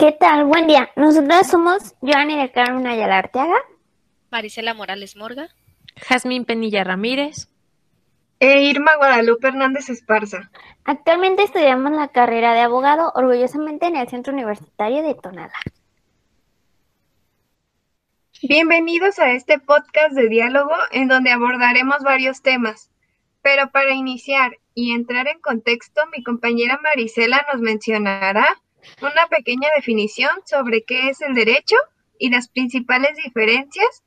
¿Qué tal? Buen día. Nosotras somos Joanny de Carmen Ayala Arteaga, Marisela Morales Morga, Jazmín Penilla Ramírez e Irma Guadalupe Hernández Esparza. Actualmente estudiamos la carrera de abogado orgullosamente en el Centro Universitario de Tonalá. Bienvenidos a este podcast de diálogo en donde abordaremos varios temas. Pero para iniciar y entrar en contexto, mi compañera Marisela nos mencionará una pequeña definición sobre qué es el derecho y las principales diferencias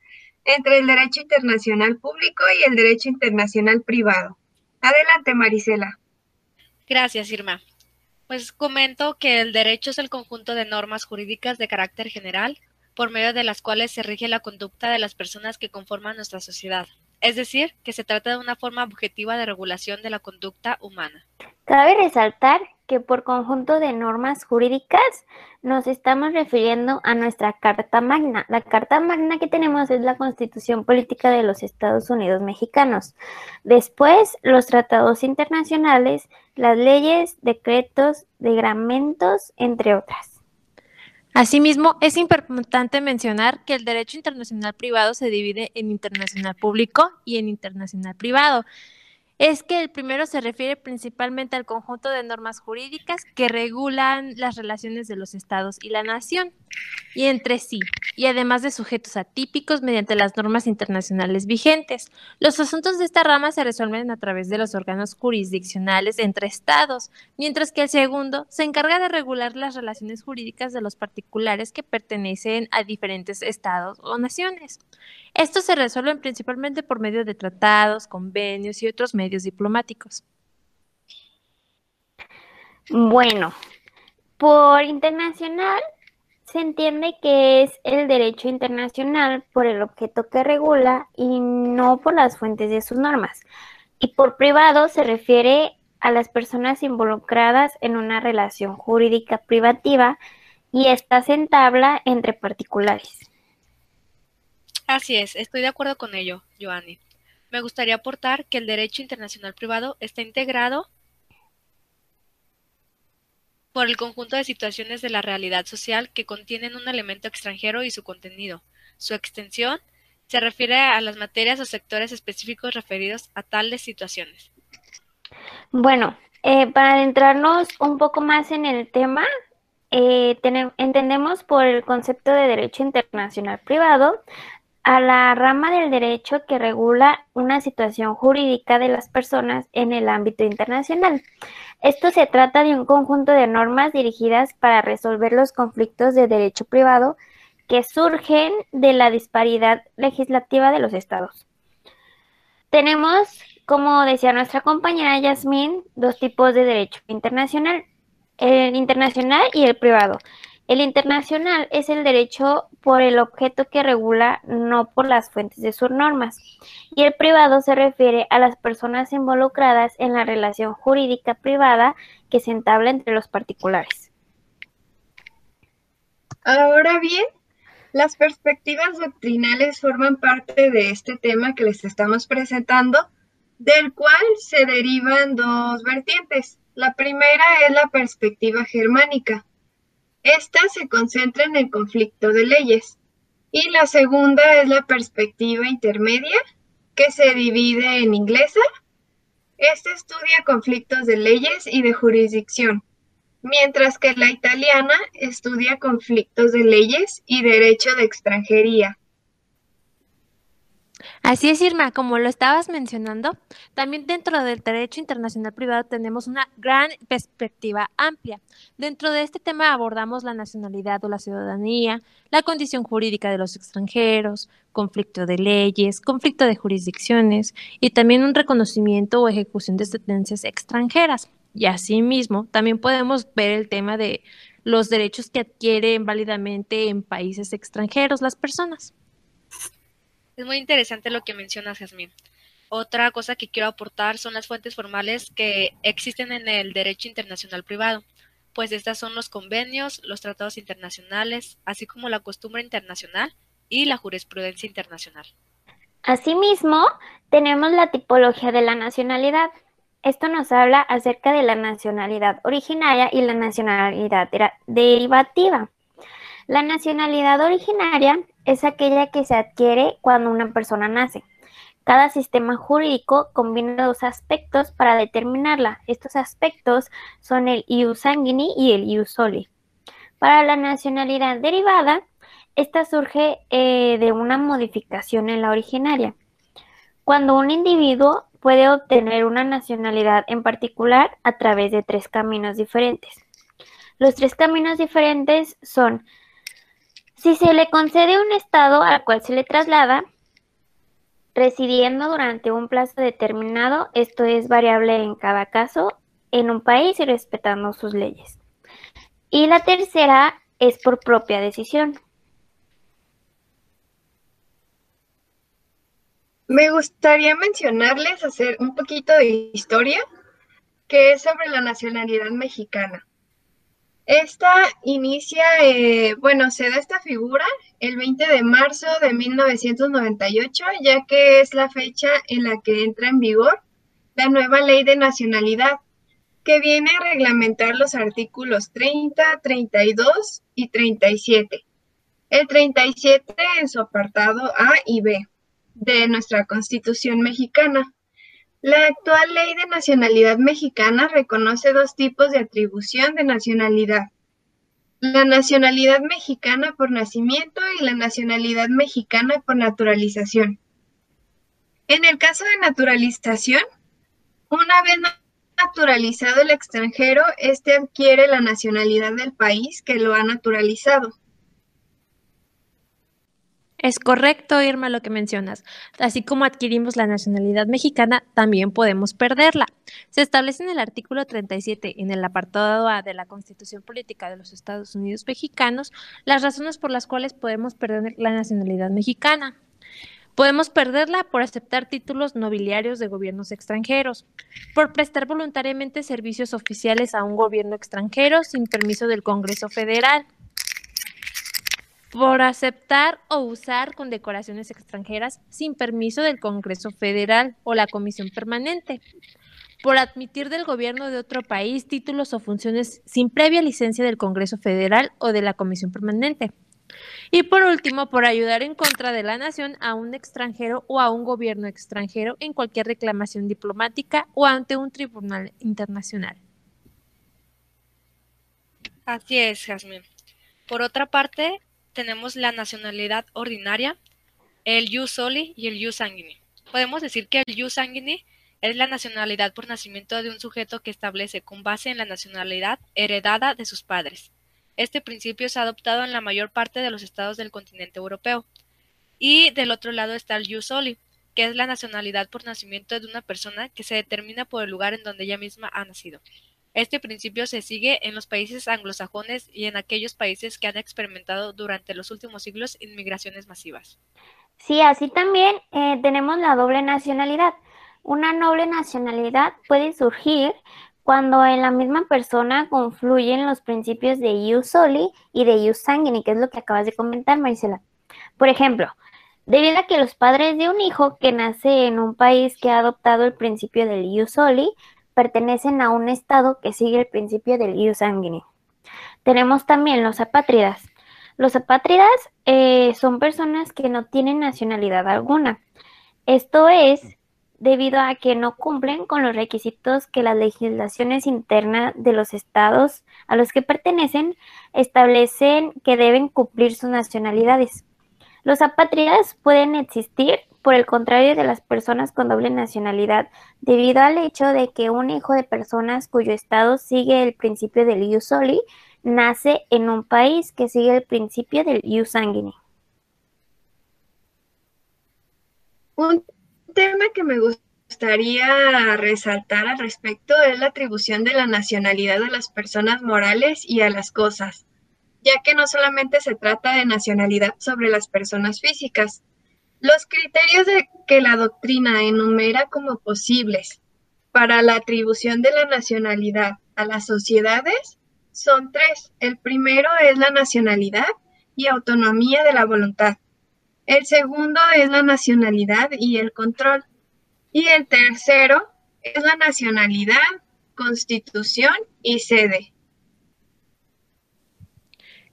entre el derecho internacional público y el derecho internacional privado. Adelante, Marisela. Gracias, Irma. Pues comento que el derecho es el conjunto de normas jurídicas de carácter general por medio de las cuales se rige la conducta de las personas que conforman nuestra sociedad. Es decir, que se trata de una forma objetiva de regulación de la conducta humana. Cabe resaltar que por conjunto de normas jurídicas nos estamos refiriendo a nuestra Carta Magna. La Carta Magna que tenemos es la Constitución Política de los Estados Unidos Mexicanos. Después, los tratados internacionales, las leyes, decretos, reglamentos, entre otras. Asimismo, es importante mencionar que el derecho internacional privado se divide en internacional público y en internacional privado es que el primero se refiere principalmente al conjunto de normas jurídicas que regulan las relaciones de los estados y la nación y entre sí, y además de sujetos atípicos mediante las normas internacionales vigentes. Los asuntos de esta rama se resuelven a través de los órganos jurisdiccionales entre estados, mientras que el segundo se encarga de regular las relaciones jurídicas de los particulares que pertenecen a diferentes estados o naciones. Estos se resuelven principalmente por medio de tratados, convenios y otros medios diplomáticos. Bueno, por internacional se entiende que es el derecho internacional por el objeto que regula y no por las fuentes de sus normas. Y por privado se refiere a las personas involucradas en una relación jurídica privativa y esta se entabla entre particulares. Así es, estoy de acuerdo con ello, Joanny. Me gustaría aportar que el derecho internacional privado está integrado por el conjunto de situaciones de la realidad social que contienen un elemento extranjero y su contenido. Su extensión se refiere a las materias o sectores específicos referidos a tales situaciones. Bueno, eh, para adentrarnos un poco más en el tema, eh, entendemos por el concepto de derecho internacional privado a la rama del derecho que regula una situación jurídica de las personas en el ámbito internacional. Esto se trata de un conjunto de normas dirigidas para resolver los conflictos de derecho privado que surgen de la disparidad legislativa de los estados. Tenemos, como decía nuestra compañera Yasmín, dos tipos de derecho internacional, el internacional y el privado. El internacional es el derecho por el objeto que regula, no por las fuentes de sus normas. Y el privado se refiere a las personas involucradas en la relación jurídica privada que se entabla entre los particulares. Ahora bien, las perspectivas doctrinales forman parte de este tema que les estamos presentando, del cual se derivan dos vertientes. La primera es la perspectiva germánica esta se concentra en el conflicto de leyes. Y la segunda es la perspectiva intermedia, que se divide en inglesa. Esta estudia conflictos de leyes y de jurisdicción, mientras que la italiana estudia conflictos de leyes y derecho de extranjería. Así es, Irma, como lo estabas mencionando, también dentro del derecho internacional privado tenemos una gran perspectiva amplia. Dentro de este tema abordamos la nacionalidad o la ciudadanía, la condición jurídica de los extranjeros, conflicto de leyes, conflicto de jurisdicciones y también un reconocimiento o ejecución de sentencias extranjeras. Y asimismo, también podemos ver el tema de los derechos que adquieren válidamente en países extranjeros las personas. Es muy interesante lo que mencionas, Jasmine. Otra cosa que quiero aportar son las fuentes formales que existen en el derecho internacional privado, pues estas son los convenios, los tratados internacionales, así como la costumbre internacional y la jurisprudencia internacional. Asimismo, tenemos la tipología de la nacionalidad. Esto nos habla acerca de la nacionalidad originaria y la nacionalidad derivativa. La nacionalidad originaria es aquella que se adquiere cuando una persona nace. Cada sistema jurídico combina dos aspectos para determinarla. Estos aspectos son el ius sanguini y el ius soli. Para la nacionalidad derivada, esta surge eh, de una modificación en la originaria. Cuando un individuo puede obtener una nacionalidad en particular a través de tres caminos diferentes. Los tres caminos diferentes son si se le concede un estado al cual se le traslada, residiendo durante un plazo determinado, esto es variable en cada caso, en un país y respetando sus leyes. Y la tercera es por propia decisión. Me gustaría mencionarles, hacer un poquito de historia, que es sobre la nacionalidad mexicana. Esta inicia, eh, bueno, se da esta figura el 20 de marzo de 1998, ya que es la fecha en la que entra en vigor la nueva ley de nacionalidad, que viene a reglamentar los artículos 30, 32 y 37. El 37 en su apartado A y B de nuestra Constitución mexicana. La actual ley de nacionalidad mexicana reconoce dos tipos de atribución de nacionalidad. La nacionalidad mexicana por nacimiento y la nacionalidad mexicana por naturalización. En el caso de naturalización, una vez naturalizado el extranjero, éste adquiere la nacionalidad del país que lo ha naturalizado. Es correcto, Irma, lo que mencionas. Así como adquirimos la nacionalidad mexicana, también podemos perderla. Se establece en el artículo 37, en el apartado A de la Constitución Política de los Estados Unidos Mexicanos, las razones por las cuales podemos perder la nacionalidad mexicana. Podemos perderla por aceptar títulos nobiliarios de gobiernos extranjeros, por prestar voluntariamente servicios oficiales a un gobierno extranjero sin permiso del Congreso Federal, por aceptar o usar condecoraciones extranjeras sin permiso del Congreso Federal o la Comisión Permanente, por admitir del gobierno de otro país títulos o funciones sin previa licencia del Congreso Federal o de la Comisión Permanente. Y por último, por ayudar en contra de la nación a un extranjero o a un gobierno extranjero en cualquier reclamación diplomática o ante un tribunal internacional. Así es, Jasmine. Por otra parte, tenemos la nacionalidad ordinaria, el jus soli y el jus sanguini. Podemos decir que el jus sanguini es la nacionalidad por nacimiento de un sujeto que establece con base en la nacionalidad heredada de sus padres. Este principio es adoptado en la mayor parte de los estados del continente europeo. Y del otro lado está el jus soli, que es la nacionalidad por nacimiento de una persona que se determina por el lugar en donde ella misma ha nacido. Este principio se sigue en los países anglosajones y en aquellos países que han experimentado durante los últimos siglos inmigraciones masivas. Sí, así también eh, tenemos la doble nacionalidad. Una noble nacionalidad puede surgir cuando en la misma persona confluyen los principios de ius soli y de ius sanguini, que es lo que acabas de comentar, Marisela. Por ejemplo, debido a que los padres de un hijo que nace en un país que ha adoptado el principio del ius soli pertenecen a un estado que sigue el principio del ius sanguini. Tenemos también los apátridas. Los apátridas eh, son personas que no tienen nacionalidad alguna. Esto es debido a que no cumplen con los requisitos que las legislaciones internas de los estados a los que pertenecen establecen que deben cumplir sus nacionalidades. Los apátridas pueden existir por el contrario de las personas con doble nacionalidad, debido al hecho de que un hijo de personas cuyo estado sigue el principio del ius soli nace en un país que sigue el principio del ius sanguini. Un tema que me gustaría resaltar al respecto es la atribución de la nacionalidad a las personas morales y a las cosas, ya que no solamente se trata de nacionalidad sobre las personas físicas, los criterios de que la doctrina enumera como posibles para la atribución de la nacionalidad a las sociedades son tres. El primero es la nacionalidad y autonomía de la voluntad. El segundo es la nacionalidad y el control. Y el tercero es la nacionalidad, constitución y sede.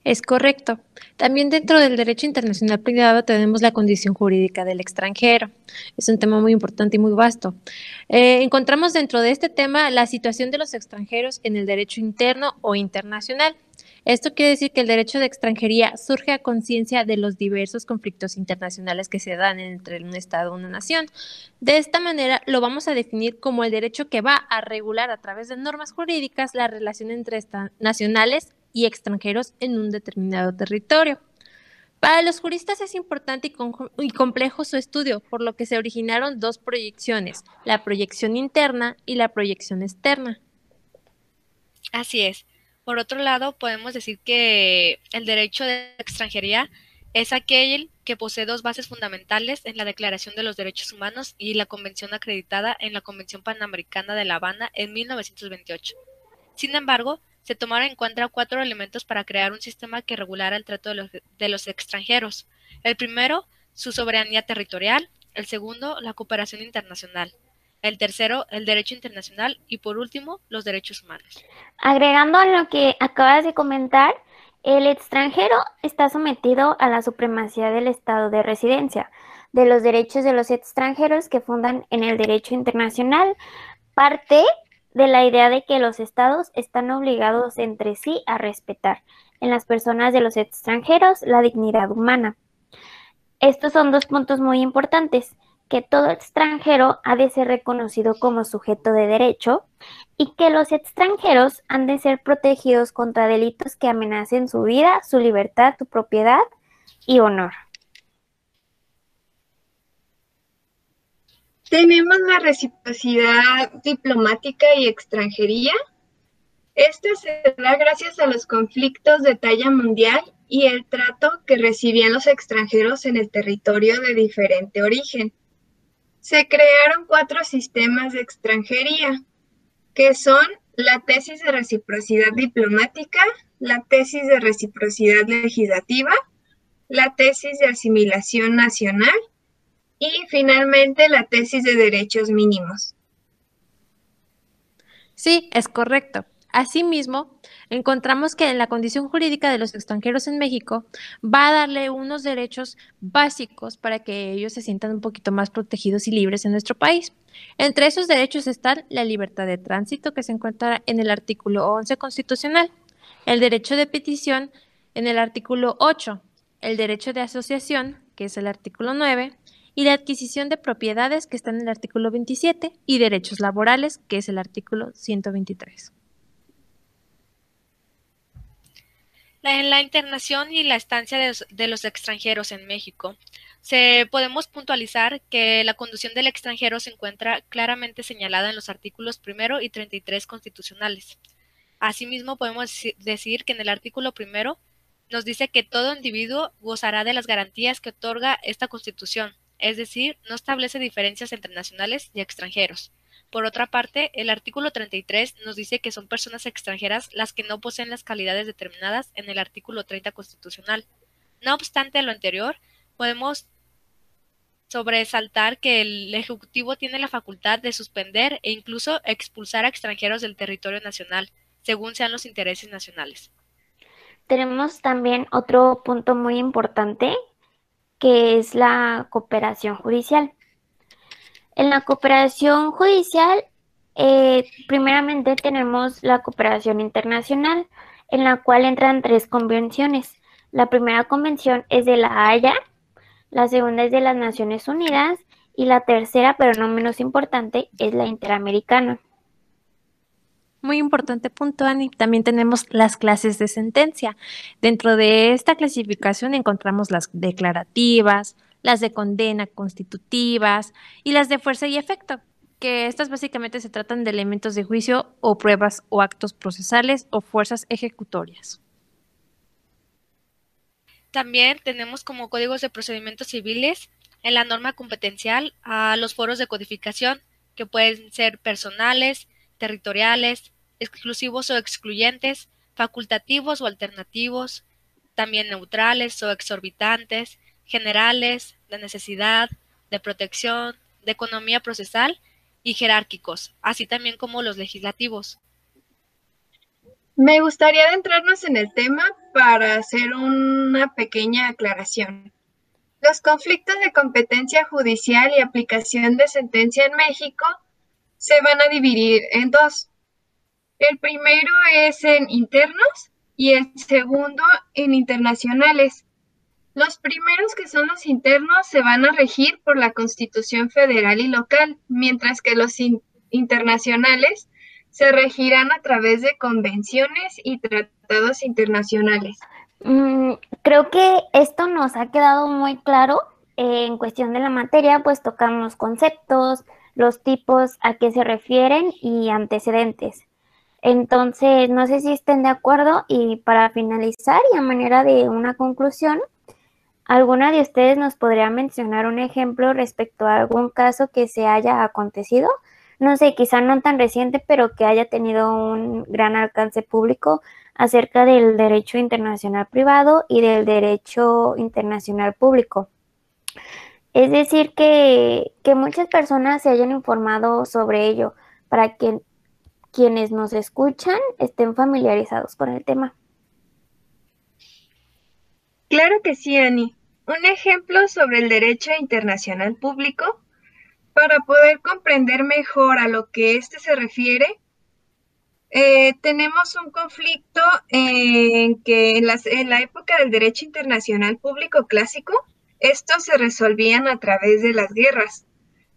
Es correcto. También dentro del derecho internacional privado tenemos la condición jurídica del extranjero. Es un tema muy importante y muy vasto. Eh, encontramos dentro de este tema la situación de los extranjeros en el derecho interno o internacional. Esto quiere decir que el derecho de extranjería surge a conciencia de los diversos conflictos internacionales que se dan entre un Estado y una nación. De esta manera lo vamos a definir como el derecho que va a regular a través de normas jurídicas la relación entre nacionales y extranjeros en un determinado territorio. Para los juristas es importante y, complejo su estudio, por lo que se originaron dos proyecciones, la proyección interna y la proyección externa. Así es. Por otro lado, podemos decir que el derecho de extranjería es aquel que posee dos bases fundamentales en la Declaración de los Derechos Humanos y la Convención acreditada en la Convención Panamericana de La Habana en 1928. Sin embargo, se tomaron en cuenta cuatro elementos para crear un sistema que regulara el trato de los, extranjeros. El primero, su soberanía territorial. El segundo, la cooperación internacional. El tercero, el derecho internacional. Y por último, los derechos humanos. Agregando a lo que acabas de comentar, el extranjero está sometido a la supremacía del estado de residencia, de los derechos de los extranjeros que fundan en el derecho internacional, parte de la idea de que los estados están obligados entre sí a respetar en las personas de los extranjeros la dignidad humana. Estos son dos puntos muy importantes, que todo extranjero ha de ser reconocido como sujeto de derecho y que los extranjeros han de ser protegidos contra delitos que amenacen su vida, su libertad, su propiedad y honor. Tenemos la reciprocidad diplomática y extranjería. Esta se da gracias a los conflictos de talla mundial y el trato que recibían los extranjeros en el territorio de diferente origen. Se crearon cuatro sistemas de extranjería, que son la tesis de reciprocidad diplomática, la tesis de reciprocidad legislativa, la tesis de asimilación nacional y finalmente la tesis de derechos mínimos. Sí, es correcto. Asimismo, encontramos que en la condición jurídica de los extranjeros en México va a darle unos derechos básicos para que ellos se sientan un poquito más protegidos y libres en nuestro país. Entre esos derechos están la libertad de tránsito, que se encuentra en el artículo 11 constitucional, el derecho de petición en el artículo 8, el derecho de asociación, que es el artículo 9, y la adquisición de propiedades que están en el artículo 27 y derechos laborales que es el artículo 123. En la internación y la estancia de los, extranjeros en México, se podemos puntualizar que la conducción del extranjero se encuentra claramente señalada en los artículos primero y 33 constitucionales. Asimismo, podemos decir que en el artículo primero nos dice que todo individuo gozará de las garantías que otorga esta Constitución, es decir, no establece diferencias entre nacionales y extranjeros. Por otra parte, el artículo 33 nos dice que son personas extranjeras las que no poseen las calidades determinadas en el artículo 30 constitucional. No obstante lo anterior, podemos sobresaltar que el Ejecutivo tiene la facultad de suspender e incluso expulsar a extranjeros del territorio nacional, según sean los intereses nacionales. Tenemos también otro punto muy importante que es la cooperación judicial. En la cooperación judicial, eh, primeramente tenemos la cooperación internacional, en la cual entran tres convenciones. La primera convención es de la Haya, la segunda es de las Naciones Unidas y la tercera, pero no menos importante, es la Interamericana. Muy importante punto, Ani. También tenemos las clases de sentencia. Dentro de esta clasificación encontramos las declarativas, las de condena constitutivas y las de fuerza y efecto, que estas básicamente se tratan de elementos de juicio o pruebas o actos procesales o fuerzas ejecutorias. También tenemos como códigos de procedimientos civiles en la norma competencial a los foros de codificación, que pueden ser personales, territoriales, exclusivos o excluyentes, facultativos o alternativos, también neutrales o exorbitantes, generales, de necesidad, de protección, de economía procesal y jerárquicos, así también como los legislativos. Me gustaría adentrarnos en el tema, para hacer una pequeña aclaración. Los conflictos de competencia judicial y aplicación de sentencia en México se van a dividir en dos. El primero es en internos y el segundo en internacionales. Los primeros que son los internos se van a regir por la Constitución federal y local, mientras que los internacionales se regirán a través de convenciones y tratados internacionales. Mm, creo que esto nos ha quedado muy claro en cuestión de la materia, pues tocamos conceptos, los tipos a qué se refieren y antecedentes. Entonces, no sé si estén de acuerdo y para finalizar y a manera de una conclusión, ¿alguna de ustedes nos podría mencionar un ejemplo respecto a algún caso que se haya acontecido? No sé, quizá no tan reciente, pero que haya tenido un gran alcance público acerca del derecho internacional privado y del derecho internacional público. Es decir, que, que muchas personas se hayan informado sobre ello para que quienes nos escuchan estén familiarizados con el tema. Claro que sí, Ani. Un ejemplo sobre el derecho internacional público, para poder comprender mejor a lo que éste se refiere, eh, tenemos un conflicto en que en, en la época del derecho internacional público clásico, estos se resolvían a través de las guerras.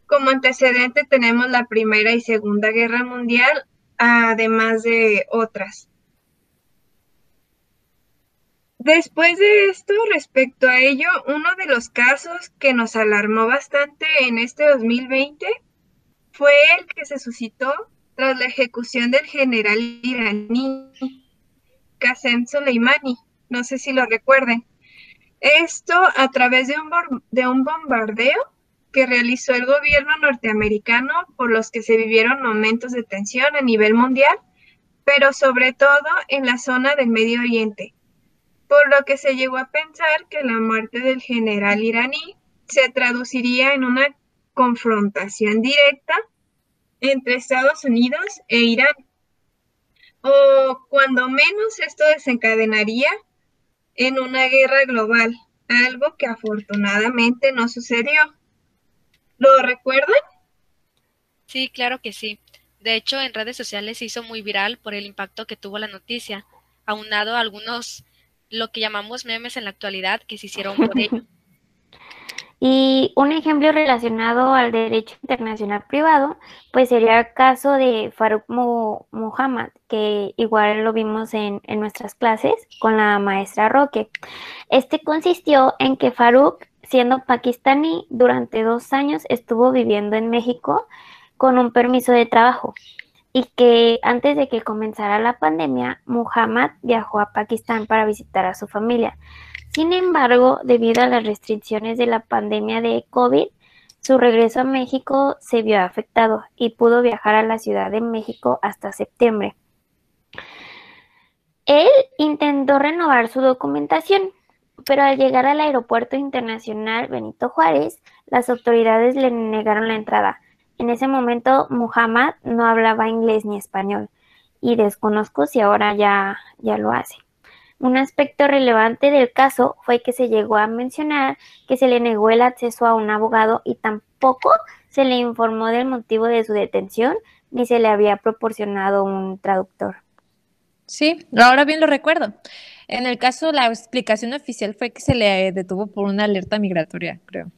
Como antecedente tenemos la Primera y Segunda Guerra Mundial, además de otras. Después de esto, respecto a ello, uno de los casos que nos alarmó bastante en este 2020 fue el que se suscitó tras la ejecución del general iraní Qasem Soleimani. No sé si lo recuerden. Esto a través de un, un bombardeo que realizó el gobierno norteamericano por los que se vivieron momentos de tensión a nivel mundial, pero sobre todo en la zona del Medio Oriente, por lo que se llegó a pensar que la muerte del general iraní se traduciría en una confrontación directa entre Estados Unidos e Irán, o cuando menos esto desencadenaría en una guerra global, algo que afortunadamente no sucedió. ¿Lo recuerdan? Sí, claro que sí. De hecho, en redes sociales se hizo muy viral por el impacto que tuvo la noticia, aunado a algunos lo que llamamos memes en la actualidad que se hicieron por ello. Y un ejemplo relacionado al derecho internacional privado, pues sería el caso de Farouk Muhammad, que igual lo vimos en, en, nuestras clases con la maestra Roque. Este consistió en que Farouk, siendo pakistaní, durante dos años estuvo viviendo en México con un permiso de trabajo y que antes de que comenzara la pandemia, Muhammad viajó a Pakistán para visitar a su familia. Sin embargo, debido a las restricciones de la pandemia de COVID, su regreso a México se vio afectado y pudo viajar a la Ciudad de México hasta septiembre. Él intentó renovar su documentación, pero al llegar al Aeropuerto Internacional Benito Juárez, las autoridades le negaron la entrada. En ese momento, Muhammad no hablaba inglés ni español y desconozco si ahora ya, ya lo hace. Un aspecto relevante del caso fue que se llegó a mencionar que se le negó el acceso a un abogado y tampoco se le informó del motivo de su detención ni se le había proporcionado un traductor. Sí, ahora bien lo recuerdo. En el caso, la explicación oficial fue que se le detuvo por una alerta migratoria, creo,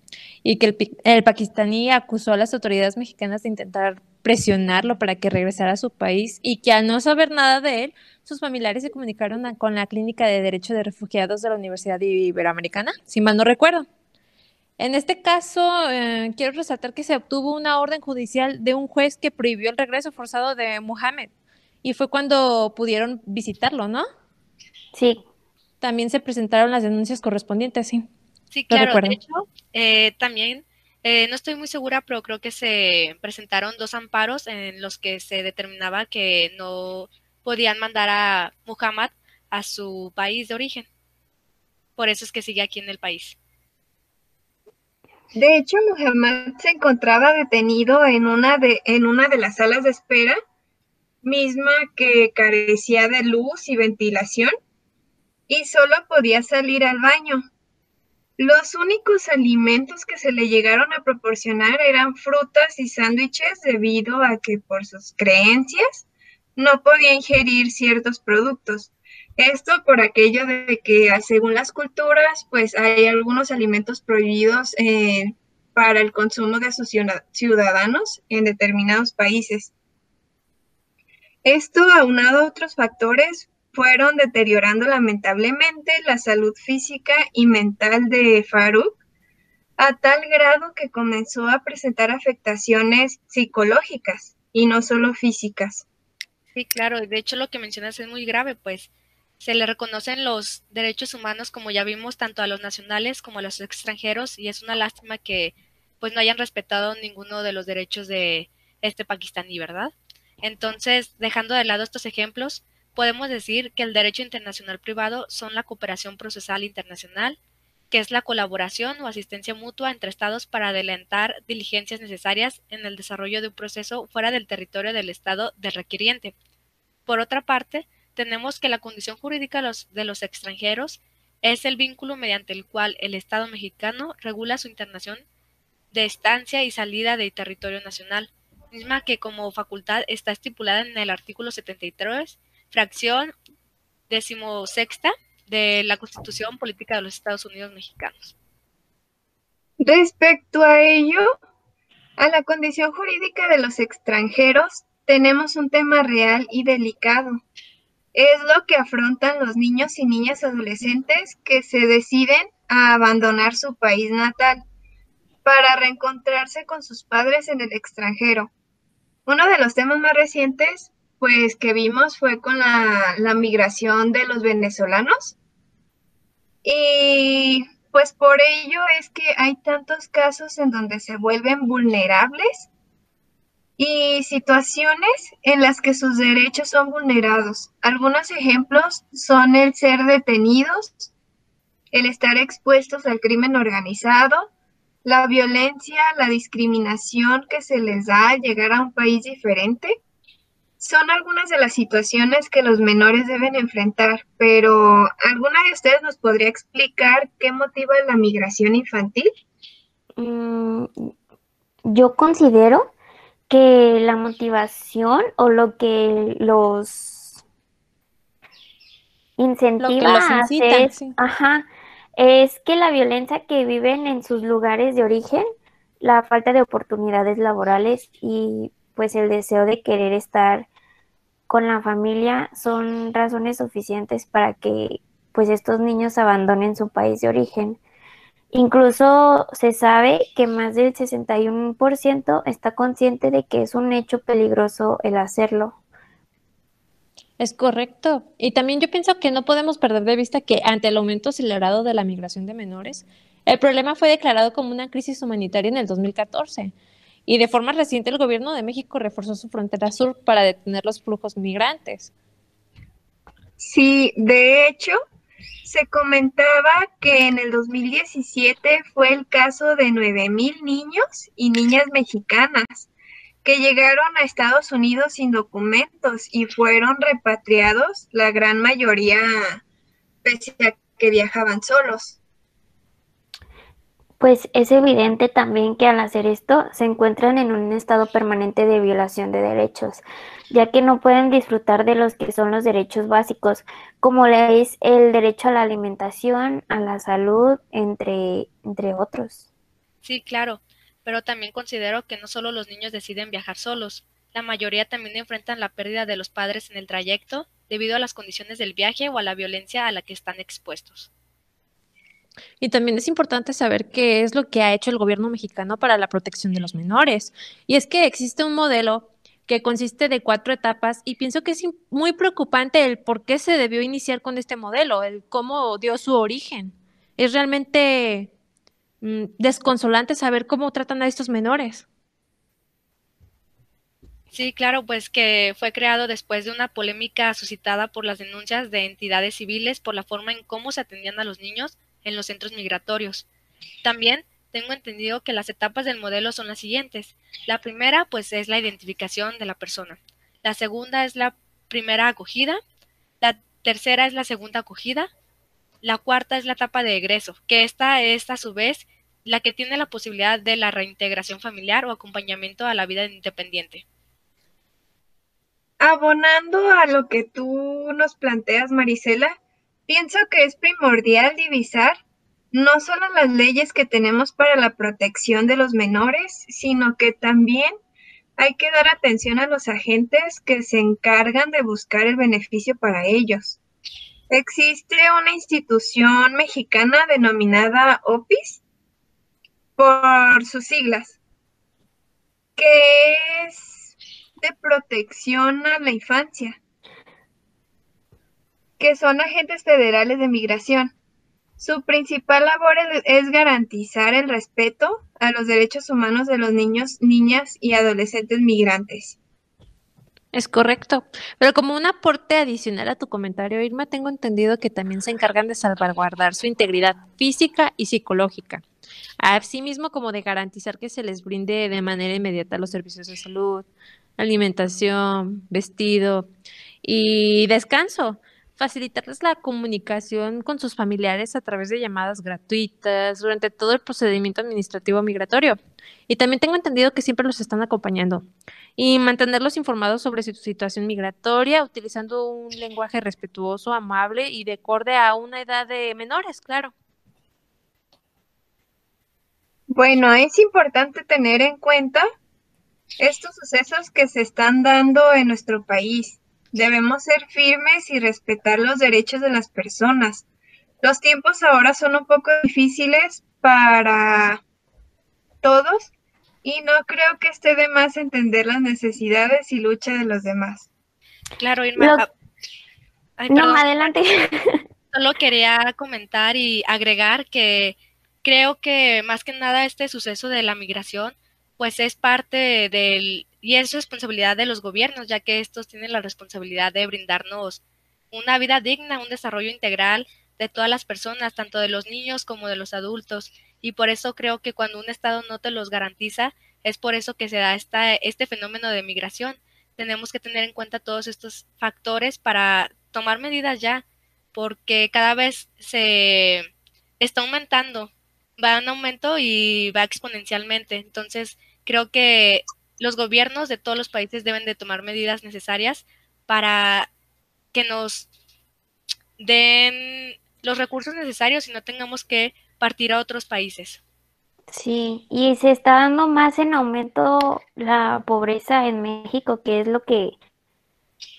y que el, el pakistaní acusó a las autoridades mexicanas de intentar presionarlo para que regresara a su país y que al no saber nada de él, sus familiares se comunicaron con la Clínica de Derecho de Refugiados de la Universidad Iberoamericana, si mal no recuerdo. En este caso, eh, quiero resaltar que se obtuvo una orden judicial de un juez que prohibió el regreso forzado de Mohamed y fue cuando pudieron visitarlo, ¿no? Sí. También se presentaron las denuncias correspondientes, sí. Sí, claro. De hecho, eh, también, eh, no estoy muy segura, pero creo que se presentaron dos amparos en los que se determinaba que no podían mandar a Muhammad a su país de origen. Por eso es que sigue aquí en el país. De hecho, Muhammad se encontraba detenido en una de, en una de las salas de espera, misma que carecía de luz y ventilación y solo podía salir al baño. Los únicos alimentos que se le llegaron a proporcionar eran frutas y sándwiches debido a que por sus creencias no podía ingerir ciertos productos. Esto por aquello de que según las culturas, pues hay algunos alimentos prohibidos eh, para el consumo de sus ciudadanos en determinados países. Esto, aunado a otros factores, fueron deteriorando lamentablemente la salud física y mental de Farouk a tal grado que comenzó a presentar afectaciones psicológicas y no solo físicas. Sí, claro, de hecho lo que mencionas es muy grave, pues se le reconocen los derechos humanos, como ya vimos, tanto a los nacionales como a los extranjeros, y es una lástima que pues no hayan respetado ninguno de los derechos de este pakistaní, ¿verdad? Entonces, dejando de lado estos ejemplos, podemos decir que el derecho internacional privado son la cooperación procesal internacional, que es la colaboración o asistencia mutua entre estados para adelantar diligencias necesarias en el desarrollo de un proceso fuera del territorio del estado del requiriente. Por otra parte, tenemos que la condición jurídica de los extranjeros es el vínculo mediante el cual el Estado mexicano regula su internación de estancia y salida del territorio nacional, misma que como facultad está estipulada en el artículo 73, fracción decimosexta de la Constitución Política de los Estados Unidos Mexicanos. Respecto a ello, a la condición jurídica de los extranjeros, tenemos un tema real y delicado, es lo que afrontan los niños y niñas adolescentes que se deciden a abandonar su país natal para reencontrarse con sus padres en el extranjero. Uno de los temas más recientes, pues que vimos fue con la, migración de los venezolanos. Y pues por ello es que hay tantos casos en donde se vuelven vulnerables y situaciones en las que sus derechos son vulnerados. Algunos ejemplos son el ser detenidos, el estar expuestos al crimen organizado, la violencia, la discriminación que se les da al llegar a un país diferente. Son algunas de las situaciones que los menores deben enfrentar, pero ¿alguna de ustedes nos podría explicar qué motiva la migración infantil? Mm, yo considero que la motivación o lo que los incentiva a hacer, ajá, es que la violencia que viven en sus lugares de origen, la falta de oportunidades laborales y pues el deseo de querer estar con la familia son razones suficientes para que pues estos niños abandonen su país de origen. Incluso se sabe que más del 61% está consciente de que es un hecho peligroso el hacerlo. Es correcto. Y también yo pienso que no podemos perder de vista que ante el aumento acelerado de la migración de menores, el problema fue declarado como una crisis humanitaria en el 2014. Y de forma reciente el gobierno de México reforzó su frontera sur para detener los flujos migrantes. Sí, de hecho, se comentaba que en el 2017 fue el caso de 9.000 niños y niñas mexicanas que llegaron a Estados Unidos sin documentos y fueron repatriados, la gran mayoría pese a que viajaban solos. Pues es evidente también que al hacer esto se encuentran en un estado permanente de violación de derechos, ya que no pueden disfrutar de los que son los derechos básicos, como es el derecho a la alimentación, a la salud, entre, entre otros. Sí, claro, pero también considero que no solo los niños deciden viajar solos, la mayoría también enfrentan la pérdida de los padres en el trayecto debido a las condiciones del viaje o a la violencia a la que están expuestos. Y también es importante saber qué es lo que ha hecho el gobierno mexicano para la protección de los menores. Y es que existe un modelo que consiste de cuatro etapas y pienso que es muy preocupante el por qué se debió iniciar con este modelo, el cómo dio su origen. Es realmente mm, desconsolante saber cómo tratan a estos menores. Sí, claro, pues que fue creado después de una polémica suscitada por las denuncias de entidades civiles por la forma en cómo se atendían a los niños en los centros migratorios. También tengo entendido que las etapas del modelo son las siguientes. La primera, pues, es la identificación de la persona. La segunda es la primera acogida. La tercera es la segunda acogida. La cuarta es la etapa de egreso, que esta es a su vez la que tiene la posibilidad de la reintegración familiar o acompañamiento a la vida independiente. Abonando a lo que tú nos planteas, Marisela, pienso que es primordial divisar no solo las leyes que tenemos para la protección de los menores, sino que también hay que dar atención a los agentes que se encargan de buscar el beneficio para ellos. Existe una institución mexicana denominada OPIS, por sus siglas, que es de protección a la infancia, que son agentes federales de migración. Su principal labor es garantizar el respeto a los derechos humanos de los niños, niñas y adolescentes migrantes. Es correcto. Pero como un aporte adicional a tu comentario, Irma, tengo entendido que también se encargan de salvaguardar su integridad física y psicológica. Asimismo, como de garantizar que se les brinde de manera inmediata los servicios de salud, alimentación, vestido y descanso facilitarles la comunicación con sus familiares a través de llamadas gratuitas durante todo el procedimiento administrativo migratorio. Y también tengo entendido que siempre los están acompañando. Y mantenerlos informados sobre su situación migratoria, utilizando un lenguaje respetuoso, amable y de acorde a una edad de menores, claro. Bueno, es importante tener en cuenta estos sucesos que se están dando en nuestro país Debemos ser firmes y respetar los derechos de las personas. Los tiempos ahora son un poco difíciles para todos y no creo que esté de más entender las necesidades y lucha de los demás. Claro, Irma. no, adelante. Solo quería comentar y agregar que creo que más que nada este suceso de la migración pues es parte del y es responsabilidad de los gobiernos, ya que estos tienen la responsabilidad de brindarnos una vida digna, un desarrollo integral de todas las personas, tanto de los niños como de los adultos. Y por eso creo que cuando un Estado no te los garantiza, es por eso que se da esta, este fenómeno de migración. Tenemos que tener en cuenta todos estos factores para tomar medidas ya, porque cada vez se está aumentando, va en aumento y va exponencialmente. Entonces, creo que los gobiernos de todos los países deben de tomar medidas necesarias para que nos den los recursos necesarios y no tengamos que partir a otros países. Sí, y se está dando más en aumento la pobreza en México, que es lo que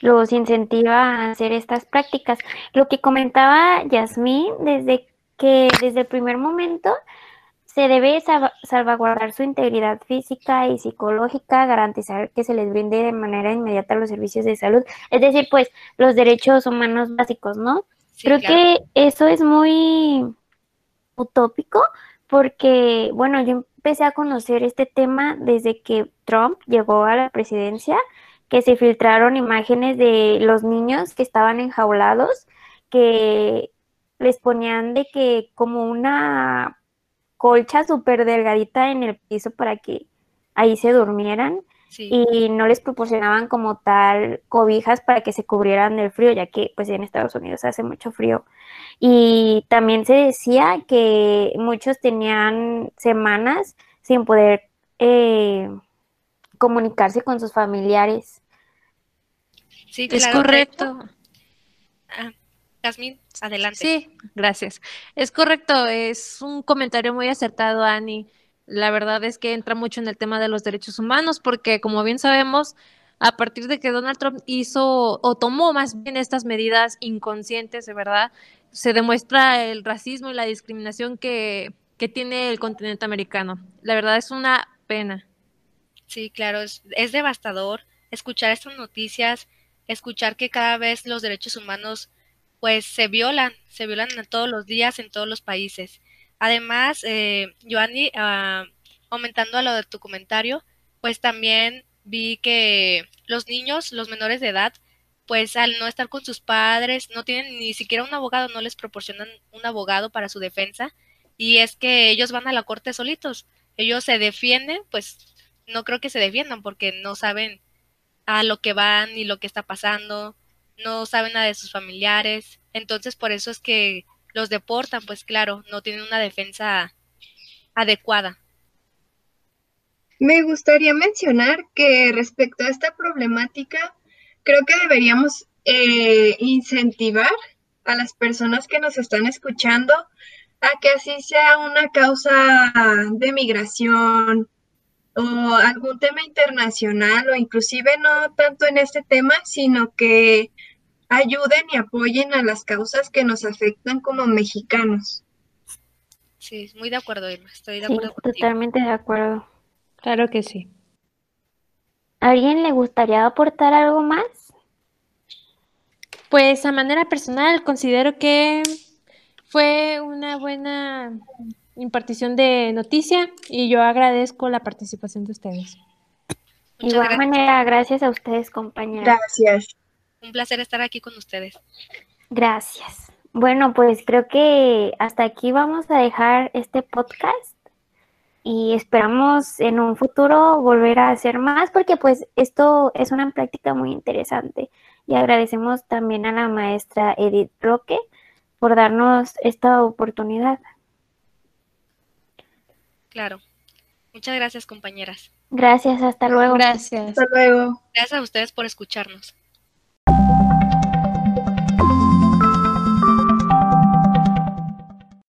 los incentiva a hacer estas prácticas. Lo que comentaba Yasmín, desde que desde el primer momento se debe salvaguardar su integridad física y psicológica, garantizar que se les brinde de manera inmediata los servicios de salud, es decir, pues los derechos humanos básicos, ¿no? Creo que eso es muy utópico porque, bueno, yo empecé a conocer este tema desde que Trump llegó a la presidencia, que se filtraron imágenes de los niños que estaban enjaulados, que les ponían de que como una colcha súper delgadita en el piso para que ahí se durmieran y no les proporcionaban como tal cobijas para que se cubrieran del frío, ya que pues en Estados Unidos hace mucho frío. Y también se decía que muchos tenían semanas sin poder eh, comunicarse con sus familiares. Sí, es correcto. Ah, adelante. Sí, gracias. Es correcto, es un comentario muy acertado, Ani. La verdad es que entra mucho en el tema de los derechos humanos, porque como bien sabemos, a partir de que Donald Trump hizo o tomó más bien estas medidas inconscientes, de verdad, se demuestra el racismo y la discriminación que, que tiene el continente americano. La verdad es una pena. Sí, claro, es, es devastador escuchar estas noticias, escuchar que cada vez los derechos humanos pues se violan, se violan todos los días en todos los países. Además, eh, Joanny, ah, aumentando a lo de tu comentario, pues también vi que los niños, los menores de edad, pues al no estar con sus padres, no tienen ni siquiera un abogado, no les proporcionan un abogado para su defensa, y es que ellos van a la corte solitos. Ellos se defienden, pues no creo que se defiendan porque no saben a lo que van ni lo que está pasando, no saben nada de sus familiares. Entonces, por eso es que los deportan, pues claro, no tienen una defensa adecuada. Me gustaría mencionar que respecto a esta problemática, creo que deberíamos eh, incentivar a las personas que nos están escuchando a que así sea una causa de migración o algún tema internacional o inclusive no tanto en este tema, sino que ayuden y apoyen a las causas que nos afectan como mexicanos. Sí, muy de acuerdo, Irma. Estoy de Sí, acuerdo contigo. totalmente de acuerdo. Claro que sí. ¿A ¿Alguien le gustaría aportar algo más? Pues a manera personal considero que fue una buena impartición de noticia y yo agradezco la participación de ustedes. De igual gracias. manera, gracias a ustedes, compañeras. Gracias. Un placer estar aquí con ustedes. Gracias. Bueno, pues creo que hasta aquí vamos a dejar este podcast y esperamos en un futuro volver a hacer más porque pues esto es una práctica muy interesante y agradecemos también a la maestra Edith Roque por darnos esta oportunidad. Claro. Muchas gracias, compañeras. Gracias, hasta luego. Gracias. Hasta luego. Gracias a ustedes por escucharnos.